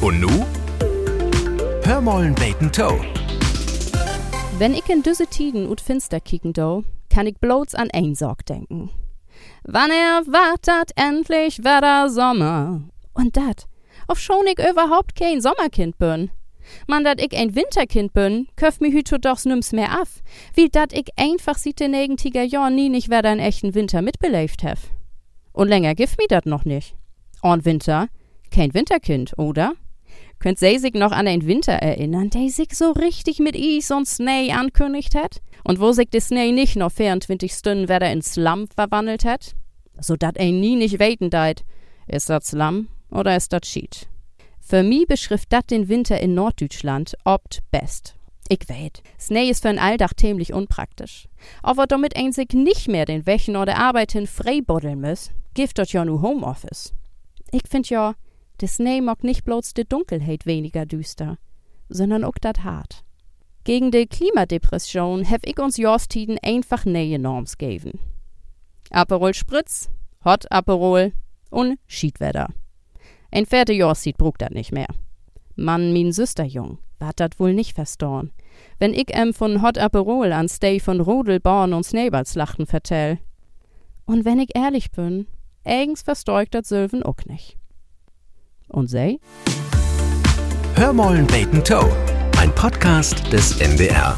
Und nu? Hör mollen beten Toe. Wenn ich in düsse Tiden ut finster kicken do, kann ich bloß an ein Sorg denken. Wann er wartet endlich wieder Sommer. Und dat, auf schon ich überhaupt kein Sommerkind bin. Man, dat ich ein Winterkind bin, köft mi hüto dochs nimm's mehr af. Wie dat ich einfach sieht den negentiger Jahr nie nicht wer einen echten Winter mitbelebt hef. Und länger gift mi dat noch nicht. Und Winter, kein Winterkind, oder? Könnt sich noch an den Winter erinnern, der sich so richtig mit Eis und Schnee ankündigt hat? Und wo sich der Schnee nicht noch 24 Stunden wieder ins Slum verwandelt hat? So dat ein nie nicht weten deit. Ist dat Slum oder ist dat Cheat? Für mich beschrift dat den Winter in Norddeutschland obt best. Ich weet, Schnee ist für ein Alldach ziemlich unpraktisch. Aber damit ein sich nicht mehr den Wächen oder Arbeiten frei buddeln muss, gibt dort ja nu Homeoffice. Ich find ja, de Schnee mag nicht bloß de Dunkelheit weniger düster, sondern auch dat hart. Gegen de Klimadepression hef ich uns Jorstiden einfach neue Norms geben. Aperol Spritz, Hot Aperol und Schiedwetter. Ein vierte Jorstid brugt dat nicht mehr. Mann, min Süsterjung, wat dat wohl nicht verstorn. Wenn ich em von Hot Aperol an Stay von Rodelborn und Snowballslachten vertell. Und wenn ich ehrlich bin, eigens verstorgt dat Sylven auch nicht. Und sei? Hör mollen beten Toe. Ein Podcast des NDR.